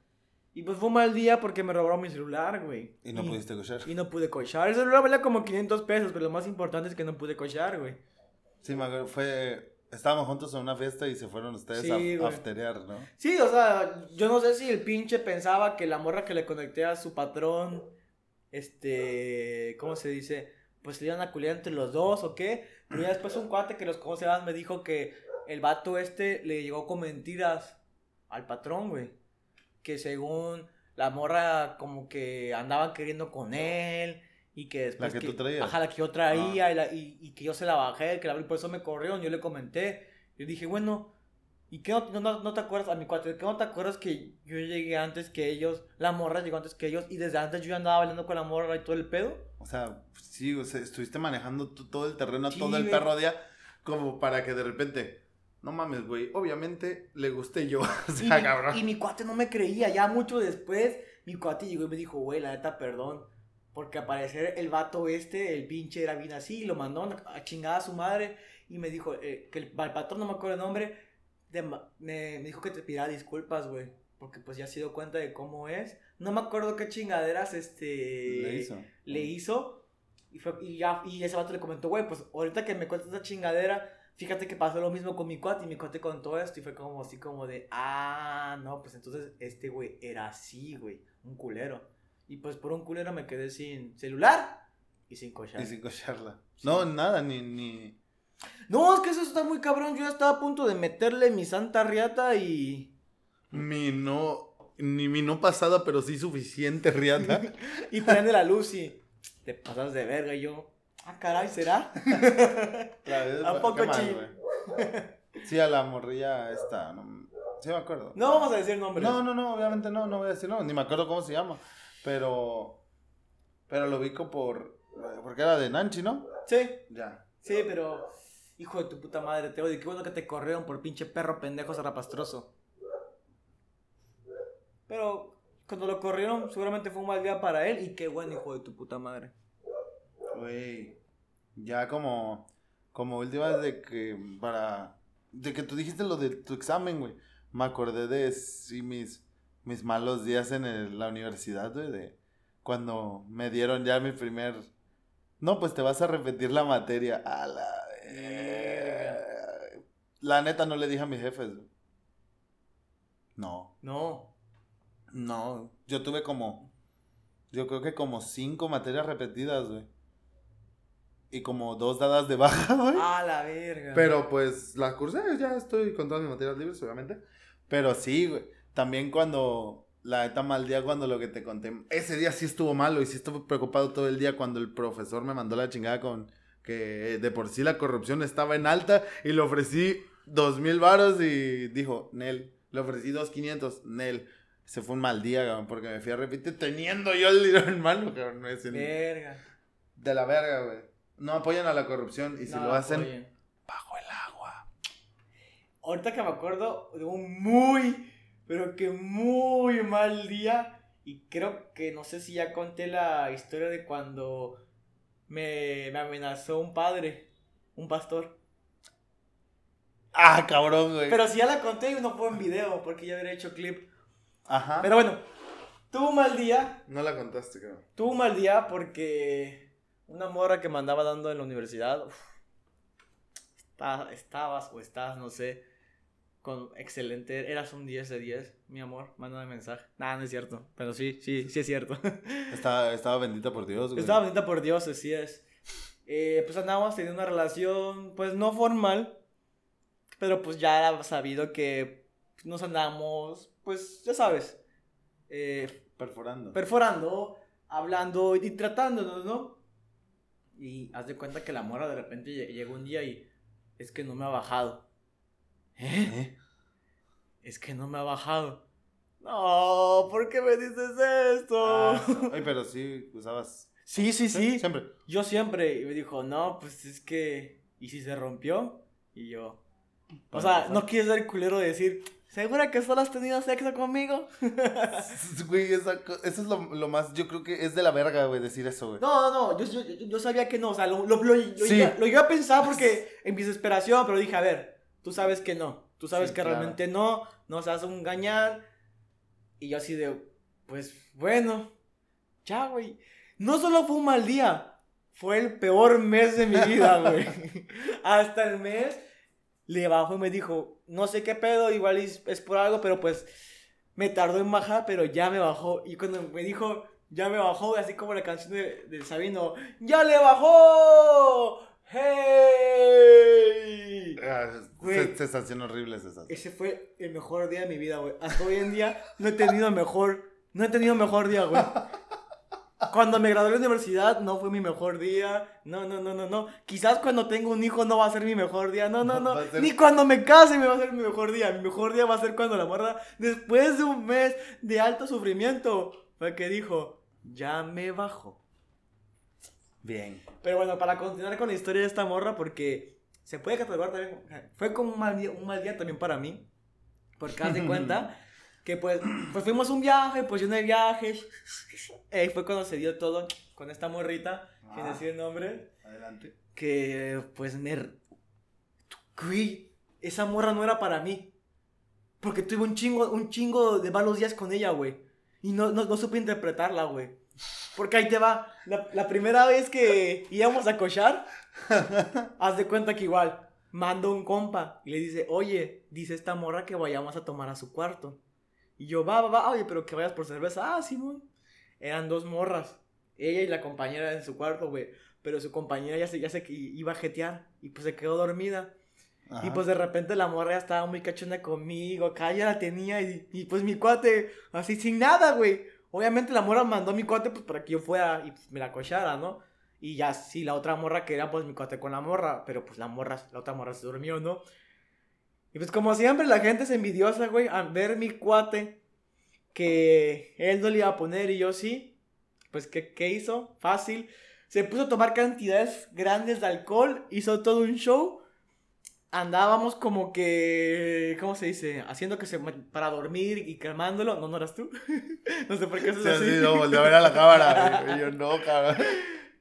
Y pues fue un mal día porque me robaron mi celular, güey. Y no pudiste cochar. Y no pude cochar. El celular valía como 500 pesos, pero lo más importante es que no pude cochar, güey. Sí, me acuerdo. Fue. Estábamos juntos en una fiesta y se fueron ustedes Sí, a afterear, ¿no? Sí, o sea, yo no sé si el pinche pensaba que la morra que le conecté a su patrón, este, ¿cómo se dice? Pues se iban a culiar entre los dos o qué. Pero ya después un cuate que los conoce me dijo que el vato este le llegó con mentiras al patrón, güey. Que según la morra como que andaban queriendo con él y que después... que tú traías. Ajá, la que yo traía y, la- y- y que yo se la bajé, que la abrí, por eso me corrieron, yo le comenté. Yo dije, bueno, ¿Y qué no, no, no te acuerdas, a mi cuate, qué no te acuerdas que yo llegué antes que ellos, la morra llegó antes que ellos y desde antes yo andaba bailando con la morra y todo el pedo? O sea, sí, o sea, estuviste manejando tú todo el terreno, Sí, todo el perro día, como para que de repente. No mames, güey. Obviamente le gusté yo. (laughs) o Y, sea, mi- cabrón. y mi cuate no me creía, ya mucho después, mi cuate llegó y me dijo, güey, la neta, perdón. Porque al parecer el vato este, el pinche era bien así, y lo mandó a chingada a su madre. Y me dijo eh, que el, el patrón, no me acuerdo el nombre, de me, me dijo que te pidiera disculpas, güey. Porque pues ya se dio cuenta de cómo es. No me acuerdo qué chingaderas este Le hizo. le hizo. Y, fue, y, ya, y ese vato le comentó, güey, pues ahorita que me cuentas esa chingadera, fíjate que pasó lo mismo con mi cuate y mi cuate contó esto y fue como así como de, ah, no, pues entonces este güey era así, güey, un culero. Y pues por un culero me quedé sin celular y sin cochar. Y sin cocharla. Sí. No, nada, ni, ni. No, es que eso está muy cabrón, yo ya estaba a punto de meterle mi santa riata y... Mi no. Ni mi no pasada, pero sí suficiente, Riata. (laughs) Y prende la luz y te pasas de verga y yo, ah, caray, ¿será? (laughs) Claro, ¿A poco chi? Sí, a la morrilla esta. No, sí, me acuerdo. No vamos a decir nombres. No, no, no, obviamente no, no voy a decir no, ni me acuerdo cómo se llama. Pero. Pero lo ubico por. Porque era de Nanchi, ¿no? Sí, Ya. Sí, pero. Hijo de tu puta madre, te odio. Qué bueno que te corrieron por pinche perro pendejo zarapastroso. Pero cuando lo corrieron, seguramente fue un mal día para él. Y qué bueno, hijo de tu puta madre. Güey. Ya como. Como última de que. Para. De que tú dijiste lo de tu examen, güey. Me acordé de sí mis. Mis malos días en el- la universidad, güey. De cuando me dieron ya mi primer. No, pues te vas a repetir la materia. A la. La neta no le dije a mis jefes. güey. No. No. No. Yo tuve como. yo creo que como cinco materias repetidas, güey. Y como dos dadas de baja, (laughs) güey. A la verga. Pero pues la cursé, ya estoy con todas mis materias libres, obviamente. Pero sí, güey. También cuando la neta mal día, cuando lo que te conté, ese día sí estuvo malo y sí estuve preocupado todo el día cuando el profesor me mandó la chingada con que de por sí la corrupción estaba en alta y le ofrecí dos mil varos y dijo, Nel, le ofrecí dos quinientos, Nel. Se fue un mal día, cabrón, porque me fui a repetir teniendo yo el dinero en mano, cabrón. No es Verga. De la verga, güey. No apoyan a la corrupción y si No, lo hacen oye. bajo el agua. Ahorita que me acuerdo de un muy, pero que muy mal día. Y creo que no sé si ya conté la historia de cuando me, me amenazó un padre, un pastor. Ah, cabrón, güey. Pero si ya la conté y no fue en video, porque ya habría hecho clip. Ajá. Pero bueno, tuvo un mal día. No la contaste, creo. Tuvo un mal día porque una morra que me andaba dando en la universidad. uf, está- estabas o estás, no sé. Con excelente. Eras un 10 de 10, mi amor. Mándame mensaje. Nada, no es cierto. Pero sí, sí, sí es cierto. (laughs) Estaba, estaba bendita por Dios, güey. Estaba bendita por Dios, así es. Eh, pues andábamos teniendo una relación, pues no formal. Pero pues ya era sabido que nos andábamos, pues ya sabes. Eh, Perforando. perforando, hablando y tratándonos, ¿no? Y haz de cuenta que la morra de repente lle- llegó un día y es que no me ha bajado. ¿Eh? ¿Eh? Es que no me ha bajado. No, ¿por qué me dices esto? Ah, (laughs) Ay, pero sí usabas. sí, sí, sí. Siempre. Yo siempre. Y me dijo, no, pues es que. ¿Y si se rompió? Y yo. O sea, no quieres ser culero de decir, ¿segura que solo has tenido sexo conmigo? (laughs) Güey, esa co- eso es lo, lo más. Yo creo que es de la verga, güey, decir eso, güey. No, no, no, yo, yo, yo sabía que no, o sea, lo, lo, lo, Sí. iba, lo iba a pensar porque (laughs) en mi desesperación, pero dije, a ver, tú sabes que no, tú sabes Sí, que claro. realmente no, no se hace un engañar. Y yo así de, pues bueno, ya, güey. No solo fue un mal día, fue el peor mes de mi vida, güey. (laughs) Hasta el mes le bajó y me dijo, no sé qué pedo, igual es, es por algo, pero pues me tardó en bajar, pero ya me bajó. Y cuando me dijo, ya me bajó, así como la canción de, de Sabino, ¡ya le bajó! ¡Hey! Ah, se- sensación horrible esa. Ese fue el mejor día de mi vida, güey. Hasta hoy en día no he tenido mejor, no he tenido mejor día, güey. Cuando me gradué de la universidad no fue mi mejor día. No, no, no, no, no. Quizás cuando tengo un hijo no va a ser mi mejor día. No, no, no. Ser- Ni cuando me case me va a ser mi mejor día. Mi mejor día va a ser cuando la morra, después de un mes de alto sufrimiento, fue que dijo, ya me bajo. Bien. Pero bueno, para continuar con la historia de esta morra, porque se puede catalogar también. Fue como un mal día, un mal día también para mí. Porque haz de (laughs) cuenta que pues, pues fuimos un viaje, pues yo en el viaje. eh, fue cuando se dio todo con esta morrita, sin Ah. decir el nombre. Adelante. Que pues me. Güey, esa morra no era para mí. Porque tuve un chingo, un chingo de malos días con ella, güey. Y no, no, no supe interpretarla, güey. Porque ahí te va. La, la primera vez que íbamos a cochar, (laughs) haz de cuenta que igual mando un compa y le dice, oye, dice esta morra que vayamos a tomar a su cuarto. Y yo, va, va, va, oye, pero que vayas por cerveza. Ah, Simón. Eran dos morras. Ella y la compañera en su cuarto, güey. Pero su compañera ya se, ya se iba a jetear y pues se quedó dormida. Y pues de repente la morra ya estaba muy cachona conmigo, acá ya la tenía y, y, pues mi cuate, así sin nada, güey. Obviamente la morra mandó a mi cuate pues para que yo fuera y pues, me la cochara, ¿no? Y ya sí, la otra morra quería pues mi cuate con la morra, pero pues la morra, la otra morra se durmió, ¿no? Y pues como siempre la gente es envidiosa, güey, al ver mi cuate que él no le iba a poner y yo sí, pues ¿qué, qué hizo? Fácil. Se puso a tomar cantidades grandes de alcohol, hizo todo un show andábamos como que, ¿cómo se dice? Haciendo que se, para dormir y calmándolo. No, no eras tú. (laughs) no sé por qué eso es Sí, así. sí, no, volteé a ver a la cámara. (laughs) yo, no, cabrón.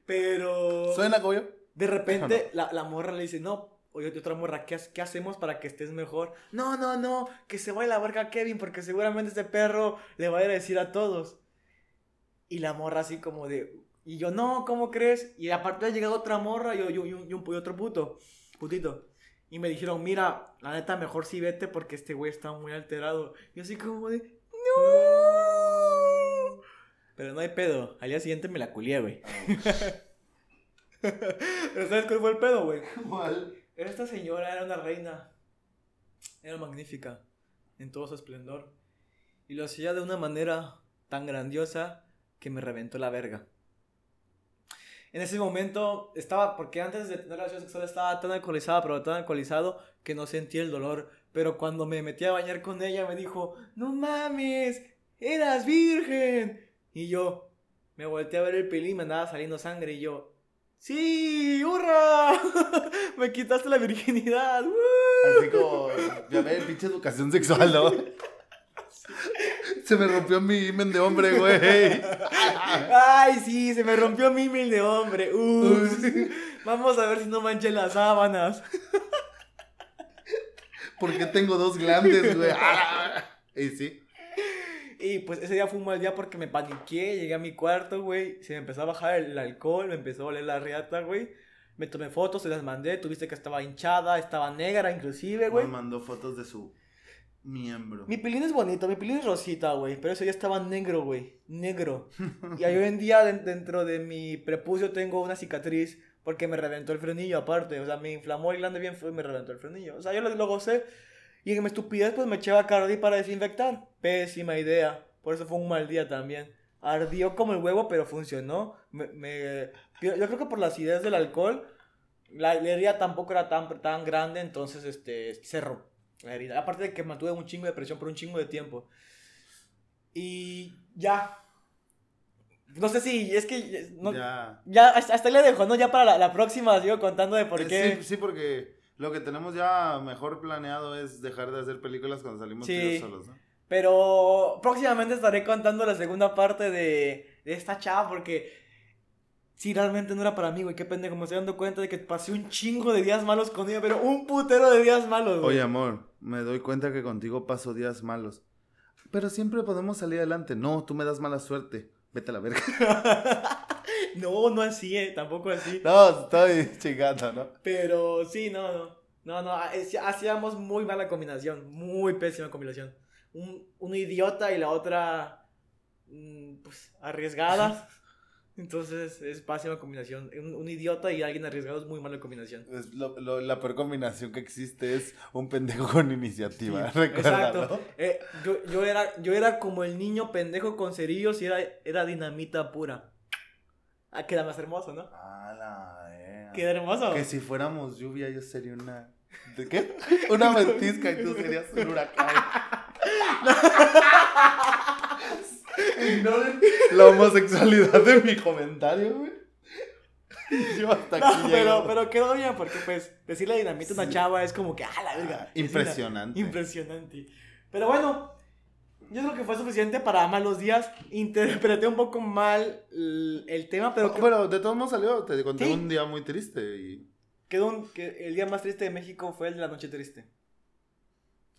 Pero ¿Suena como yo? de repente (laughs) la, la morra le dice, no, oye, otra morra, ¿qué, ¿qué hacemos para que estés mejor? No, no, no, que se vaya a la verga a Kevin porque seguramente este perro le va a ir a decir a todos. Y la morra así como de... Y yo, no, ¿cómo crees? Y aparte ha llegado otra morra y, yo, yo, y un- y un- y otro puto, putito. Y me dijeron, mira, la neta, mejor sí vete porque este güey está muy alterado. Y yo así como de, no. Pero no hay pedo. Al día siguiente me la culié, güey. Ah, (laughs) Pero ¿sabes cuál fue el pedo, güey? ¿Cuál? Esta señora era una reina. Era magnífica. En todo su esplendor. Y lo hacía de una manera tan grandiosa que me reventó la verga. En ese momento estaba, porque antes de tener relación sexual estaba tan alcoholizada, pero tan alcoholizado que no sentía el dolor. Pero cuando me metí a bañar con ella me dijo, no mames, eras virgen. Y yo me volteé a ver el pelín me andaba saliendo sangre y yo, sí, hurra, (laughs) me quitaste la virginidad. ¡woo!". Así como, ya ves, pinche educación sexual, ¿no? Se me rompió mi imen de hombre, güey. Ay, sí, se me rompió mi mil de hombre. Ups. Vamos a ver si no manché las sábanas. ¿Por qué tengo dos glandes, güey? (laughs) Ah. Y sí. Y pues ese día fue un mal día porque me paniqué, llegué a mi cuarto, güey. Se me empezó a bajar el alcohol, me empezó a oler la riata, güey. Me tomé fotos, se las mandé, tuviste que estaba hinchada, estaba negra inclusive, güey. Me mandó fotos de su miembro. Mi pilín es bonito, mi pilín es rosita, güey. Pero ese día estaba negro, güey. Negro. (laughs) Y hoy en día den- dentro de mi prepucio tengo una cicatriz porque me reventó el frenillo aparte. O sea, me inflamó el glande bien fue y me reventó el frenillo. O sea, yo lo, lo gocé. Y en mi estupidez pues me eché a Bacardi para desinfectar. Pésima idea. Por eso fue un mal día también. Ardió como el huevo, pero funcionó. Me, me- yo, yo creo que por la acidez del alcohol, la, la herida tampoco era tan, tan grande, entonces este, cerró la herida. Aparte de que mantuve un chingo de presión por un chingo de tiempo. Y ya. No sé si, es que no- ya. ya. hasta, hasta ahí le dejo, ¿no? Ya para la, la próxima sigo contando de por qué. Sí, sí, porque lo que tenemos ya mejor planeado es dejar de hacer películas cuando salimos Sí. solos, ¿no? Pero próximamente estaré contando la segunda parte de, de esta chava porque sí, realmente no era para mí, güey. Qué pendejo, me estoy dando cuenta de que pasé un chingo de días malos con ella, pero un putero de días malos, güey. Oye, amor, me doy cuenta que contigo paso días malos. Pero siempre podemos salir adelante. No, tú me das mala suerte. Vete a la verga. (laughs) (laughs) no, no así, eh, tampoco así. No, estoy (laughs) chingando, ¿no? Pero sí, no, no. No, no, hacíamos muy mala combinación, muy pésima combinación. Un, uno idiota y la otra, mm, pues, arriesgada. (laughs) Entonces es pésima combinación. Un, un idiota y alguien arriesgado es muy mala combinación. Es lo- lo- la peor combinación que existe es un pendejo con iniciativa. Sí. Exacto. Eh, yo, yo, era, yo era como el niño pendejo con cerillos y era, era dinamita pura. Ah, queda más hermoso, ¿no? Ah, la verga. Queda hermoso. Que si fuéramos lluvia, yo sería una. ¿De qué? Una ventisca y tú serías un huracán. Ignoren la homosexualidad de mi comentario, güey. Yo hasta aquí No, llego. pero, pero quedó bien porque pues decirle dinamita a una chava es como que, ah, la verga. Ah, Es impresionante. una- impresionante. Pero bueno, yo creo que fue suficiente para malos días. Interpreté un poco mal el, tema, pero No, que- pero de todos modos salió. Te conté Sí. un día muy triste y. quedó un- que el día más triste de México fue el de la noche triste.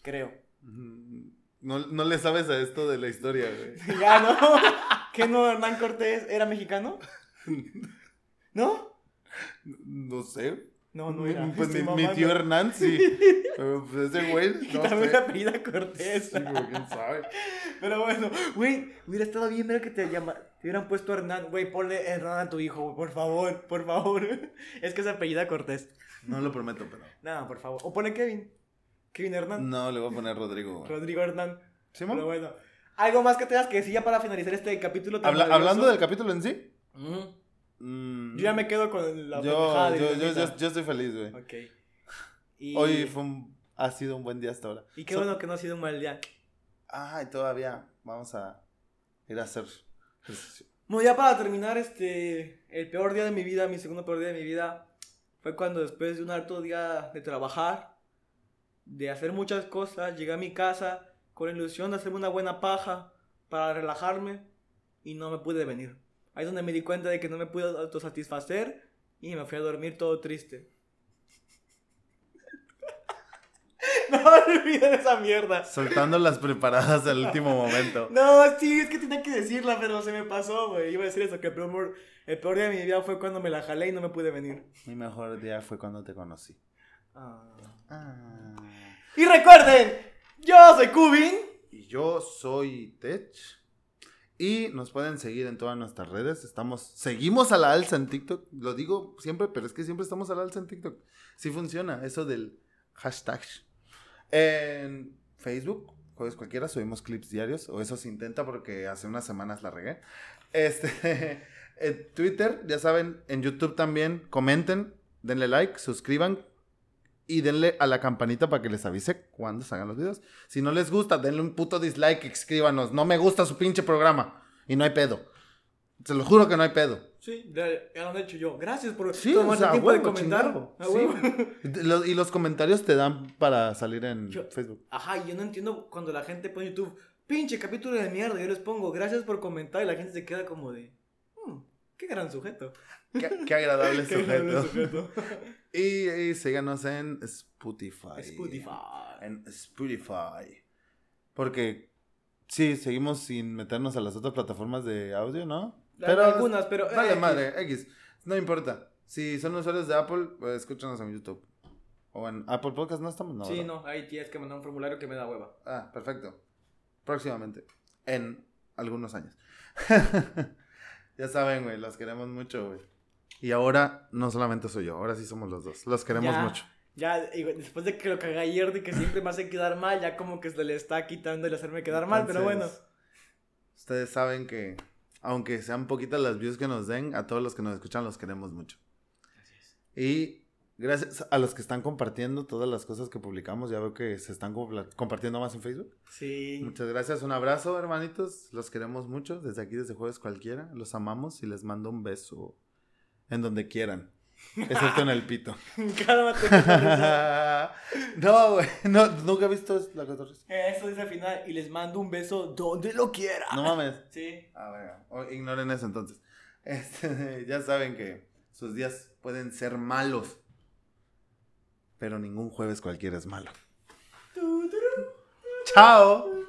Creo. mm, No, no le sabes a esto de la historia, güey. (laughs) ya, ¿no? (laughs) ¿Que no Hernán Cortés era mexicano? (laughs) ¿No? No sé. No, no era. Pues mi, mi mamando. tío Hernán, sí. (laughs) Pero pues ese güey, no también sé. apellida Cortés. Sí, güey, quién sabe. Pero bueno, güey, hubiera estado bien ver que te llama, te hubieran puesto Hernán, güey, ponle Hernán a tu hijo, güey, por favor, por favor. (laughs) Es que se apellida Cortés. No lo prometo, pero. No, por favor. O pone Kevin. Kevin Hernán. No, le voy a poner Rodrigo. güey. Rodrigo Hernán. ¿Sí, Pero bueno. ¿Algo más que tengas que decir ya para finalizar este capítulo tan Habla- hablando del capítulo en sí. Mm, Yo ya me quedo con la yo, de yo, yo, yo- yo estoy feliz, güey. Ok. Y, Hoy fue un- ha sido un buen día hasta ahora. y qué So- bueno que no ha sido un mal día. Ay, todavía vamos a ir a hacer ejercicio. Bueno, ya para terminar, este, el peor día de mi vida, mi segundo peor día de mi vida, fue cuando después de un harto día de trabajar, de hacer muchas cosas, llegué a mi casa con la ilusión de hacerme una buena paja para relajarme y no me pude venir. Ahí es donde me di cuenta de que no me pude autosatisfacer y me fui a dormir todo triste. (laughs) no olviden esa mierda. Soltando las preparadas al último momento. (laughs) No, sí, es que tenía que decirla, pero se me pasó, güey. Iba a decir eso, que el peor, el peor día de mi vida fue cuando me la jalé y no me pude venir. Mi mejor día fue cuando te conocí. Ah. Ah. Y recuerden, yo soy Kubin. Y yo soy Tech. Y nos pueden seguir en todas nuestras redes. Estamos, seguimos a la alza en TikTok. Lo digo siempre, pero es que siempre estamos a la alza en TikTok. Sí funciona, eso del hashtag. En Facebook, jueves cualquiera, subimos clips diarios. O eso se intenta porque hace unas semanas la regué. Este, (laughs) en Twitter, ya saben, en YouTube también. Comenten, denle like, suscriban, y denle a la campanita para que les avise cuando salgan los videos. Si no les gusta, denle un puto dislike, escríbanos. No me gusta su pinche programa. Y no hay pedo. Se lo juro que no hay pedo. Sí, ya lo han hecho yo. Gracias por Sí, tomar o sea, el tiempo de comentar. chingado. A Sí. Y los comentarios te dan para salir en Yo- Facebook. Ajá, y yo no entiendo cuando la gente pone en YouTube, pinche capítulo de mierda, yo les pongo, gracias por comentar, y la gente se queda como de, "Hmm, qué gran sujeto. Qué, qué agradable (laughs) Qué agradable sujeto. sujeto. (laughs) Y, y síganos en Spotify. Spotify. En Spotify. Porque sí, seguimos sin meternos a las otras plataformas de audio, ¿no? algunas, pero, Vale, eh, madre, X. No importa. Si son usuarios de Apple, pues escúchanos en YouTube. O en Apple Podcast, ¿no estamos? No, sí, ¿verdad? no, ahí tienes que mandar un formulario que me da hueva. Ah, perfecto. Próximamente. En algunos años. (laughs) ya saben, güey, los queremos mucho, güey. Y ahora no solamente soy yo, ahora sí somos los dos. Los queremos Ya. mucho. Ya, y, después de que lo cagué ayer, de que siempre me hace quedar mal, ya como que se le está quitando el hacerme quedar mal, pero bueno. Ustedes saben que, aunque sean poquitas las views que nos den, a todos los que nos escuchan los queremos mucho. Y gracias a los que están compartiendo todas las cosas que publicamos, ya veo que se están compartiendo más en Facebook. Sí. Muchas gracias, un abrazo, hermanitos. Los queremos mucho. Desde aquí, desde jueves cualquiera. Los amamos y les mando un beso en donde quieran. Excepto en el pito. (laughs) Cálmate. (laughs) no, güey. No, nunca he visto la cotorriza. Eso dice al final, y les mando un beso donde lo quiera. No mames. (laughs) Sí. A ver, ignoren eso entonces. Este, ya saben que sus días pueden ser malos. Pero ningún jueves cualquiera es malo. ¡Chao!